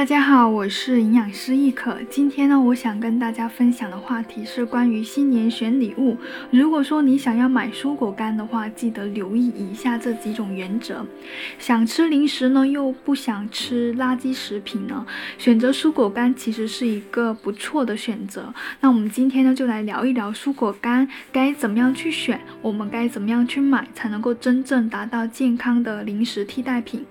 大家好，我是营养师易可。今天呢，我想跟大家分享的话题是关于新年选礼物。如果说你想要买蔬果干的话，记得留意以下这几种原则。想吃零食呢，又不想吃垃圾食品呢，选择蔬果干其实是一个不错的选择。那我们今天呢，就来聊一聊蔬果干该怎么样去选，我们该怎么样去买，才能够真正达到健康的零食替代品。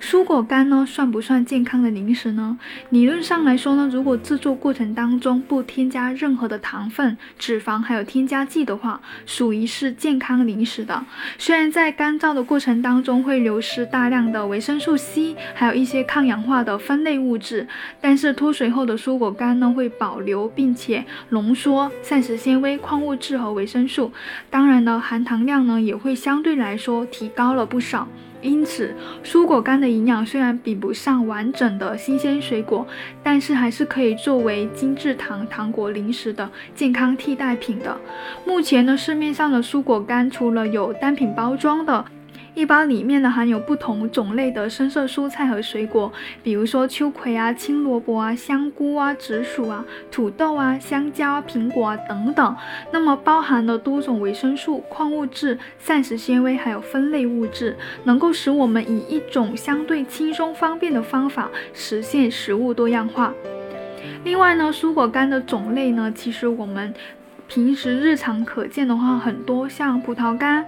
蔬果干呢，算不算健康的零食呢？理论上来说呢，如果制作过程当中不添加任何的糖分、脂肪还有添加剂的话，属于是健康零食的。虽然在干燥的过程当中会流失大量的维生素 C，还有一些抗氧化的分类物质，但是脱水后的蔬果干呢，会保留并且浓缩膳食纤维、矿物质和维生素。当然呢，含糖量呢也会相对来说提高了不少。因此，蔬果干的营养虽然比不上完整的新鲜水果，但是还是可以作为精制糖糖果零食的健康替代品的。目前呢，市面上的蔬果干除了有单品包装的。一包里面呢含有不同种类的深色蔬菜和水果，比如说秋葵啊、青萝卜啊、香菇啊、紫薯啊、土豆啊、香蕉、苹果啊等等。那么包含了多种维生素、矿物质、膳食纤维，还有分类物质，能够使我们以一种相对轻松方便的方法实现食物多样化。另外呢，蔬果干的种类呢，其实我们平时日常可见的话很多，像葡萄干。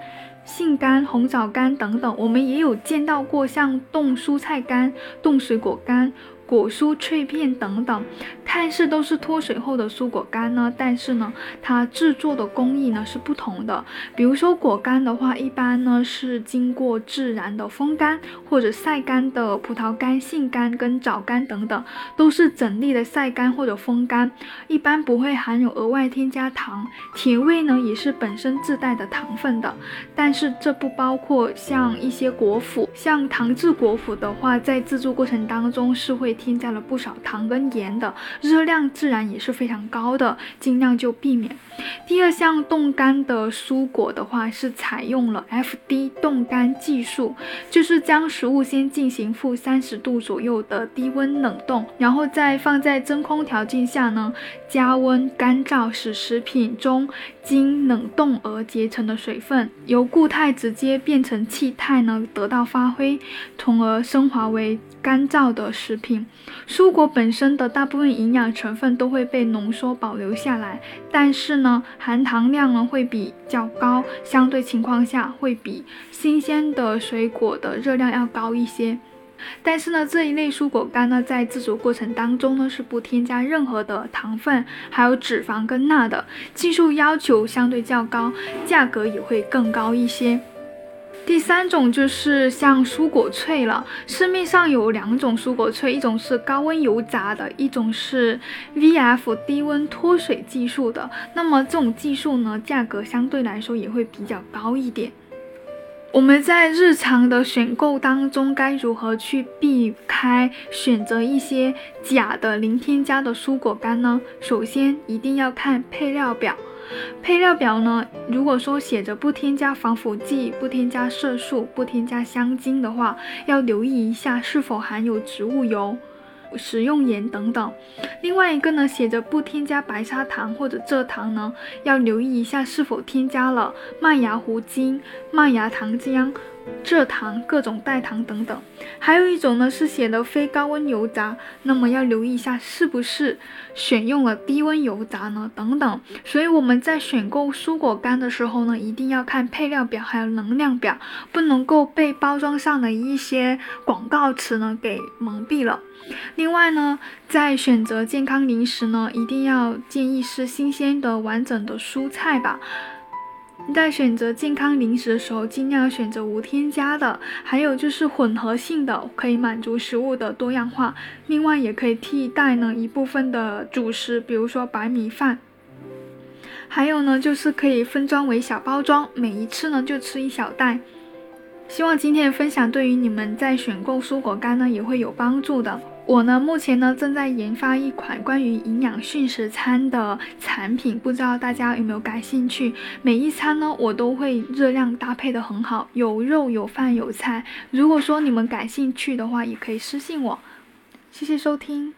杏干、红枣干等等，我们也有见到过，像冻蔬菜干、冻水果干。果蔬脆片等等，看似都是脱水后的蔬果干呢，但是呢，它制作的工艺呢是不同的。比如说果干的话，一般呢是经过自然的风干或者晒干的葡萄干、杏干跟枣干等等，都是整粒的晒干或者风干，一般不会含有额外添加糖，甜味呢也是本身自带的糖分的。但是这不包括像一些果脯，像糖制果脯的话，在制作过程当中是会。添加了不少糖跟盐的，热量自然也是非常高的，尽量就避免。第二项冻干的蔬果的话，是采用了 FD 冻干技术，就是将食物先进行负三十度左右的低温冷冻，然后再放在真空条件下呢，加温干燥，使食品中经冷冻而结成的水分由固态直接变成气态呢，得到发挥，从而升华为干燥的食品。蔬果本身的大部分营养成分都会被浓缩保留下来，但是呢，含糖量呢会比较高，相对情况下会比新鲜的水果的热量要高一些。但是呢，这一类蔬果干呢，在制作过程当中呢是不添加任何的糖分，还有脂肪跟钠的，技术要求相对较高，价格也会更高一些。第三种就是像蔬果脆了，市面上有两种蔬果脆，一种是高温油炸的，一种是 VF 低温脱水技术的。那么这种技术呢，价格相对来说也会比较高一点。我们在日常的选购当中，该如何去避开选择一些假的零添加的蔬果干呢？首先一定要看配料表。配料表呢，如果说写着不添加防腐剂、不添加色素、不添加香精的话，要留意一下是否含有植物油、食用盐等等。另外一个呢，写着不添加白砂糖或者蔗糖呢，要留意一下是否添加了麦芽糊精、麦芽糖浆。蔗糖、各种代糖等等，还有一种呢是写的非高温油炸，那么要留意一下是不是选用了低温油炸呢？等等，所以我们在选购蔬果干的时候呢，一定要看配料表还有能量表，不能够被包装上的一些广告词呢给蒙蔽了。另外呢，在选择健康零食呢，一定要建议是新鲜的完整的蔬菜吧。在选择健康零食的时候，尽量选择无添加的，还有就是混合性的，可以满足食物的多样化。另外，也可以替代呢一部分的主食，比如说白米饭。还有呢，就是可以分装为小包装，每一次呢就吃一小袋。希望今天的分享对于你们在选购蔬果干呢也会有帮助的。我呢，目前呢正在研发一款关于营养训食餐的产品，不知道大家有没有感兴趣？每一餐呢，我都会热量搭配的很好，有肉有饭有菜。如果说你们感兴趣的话，也可以私信我。谢谢收听。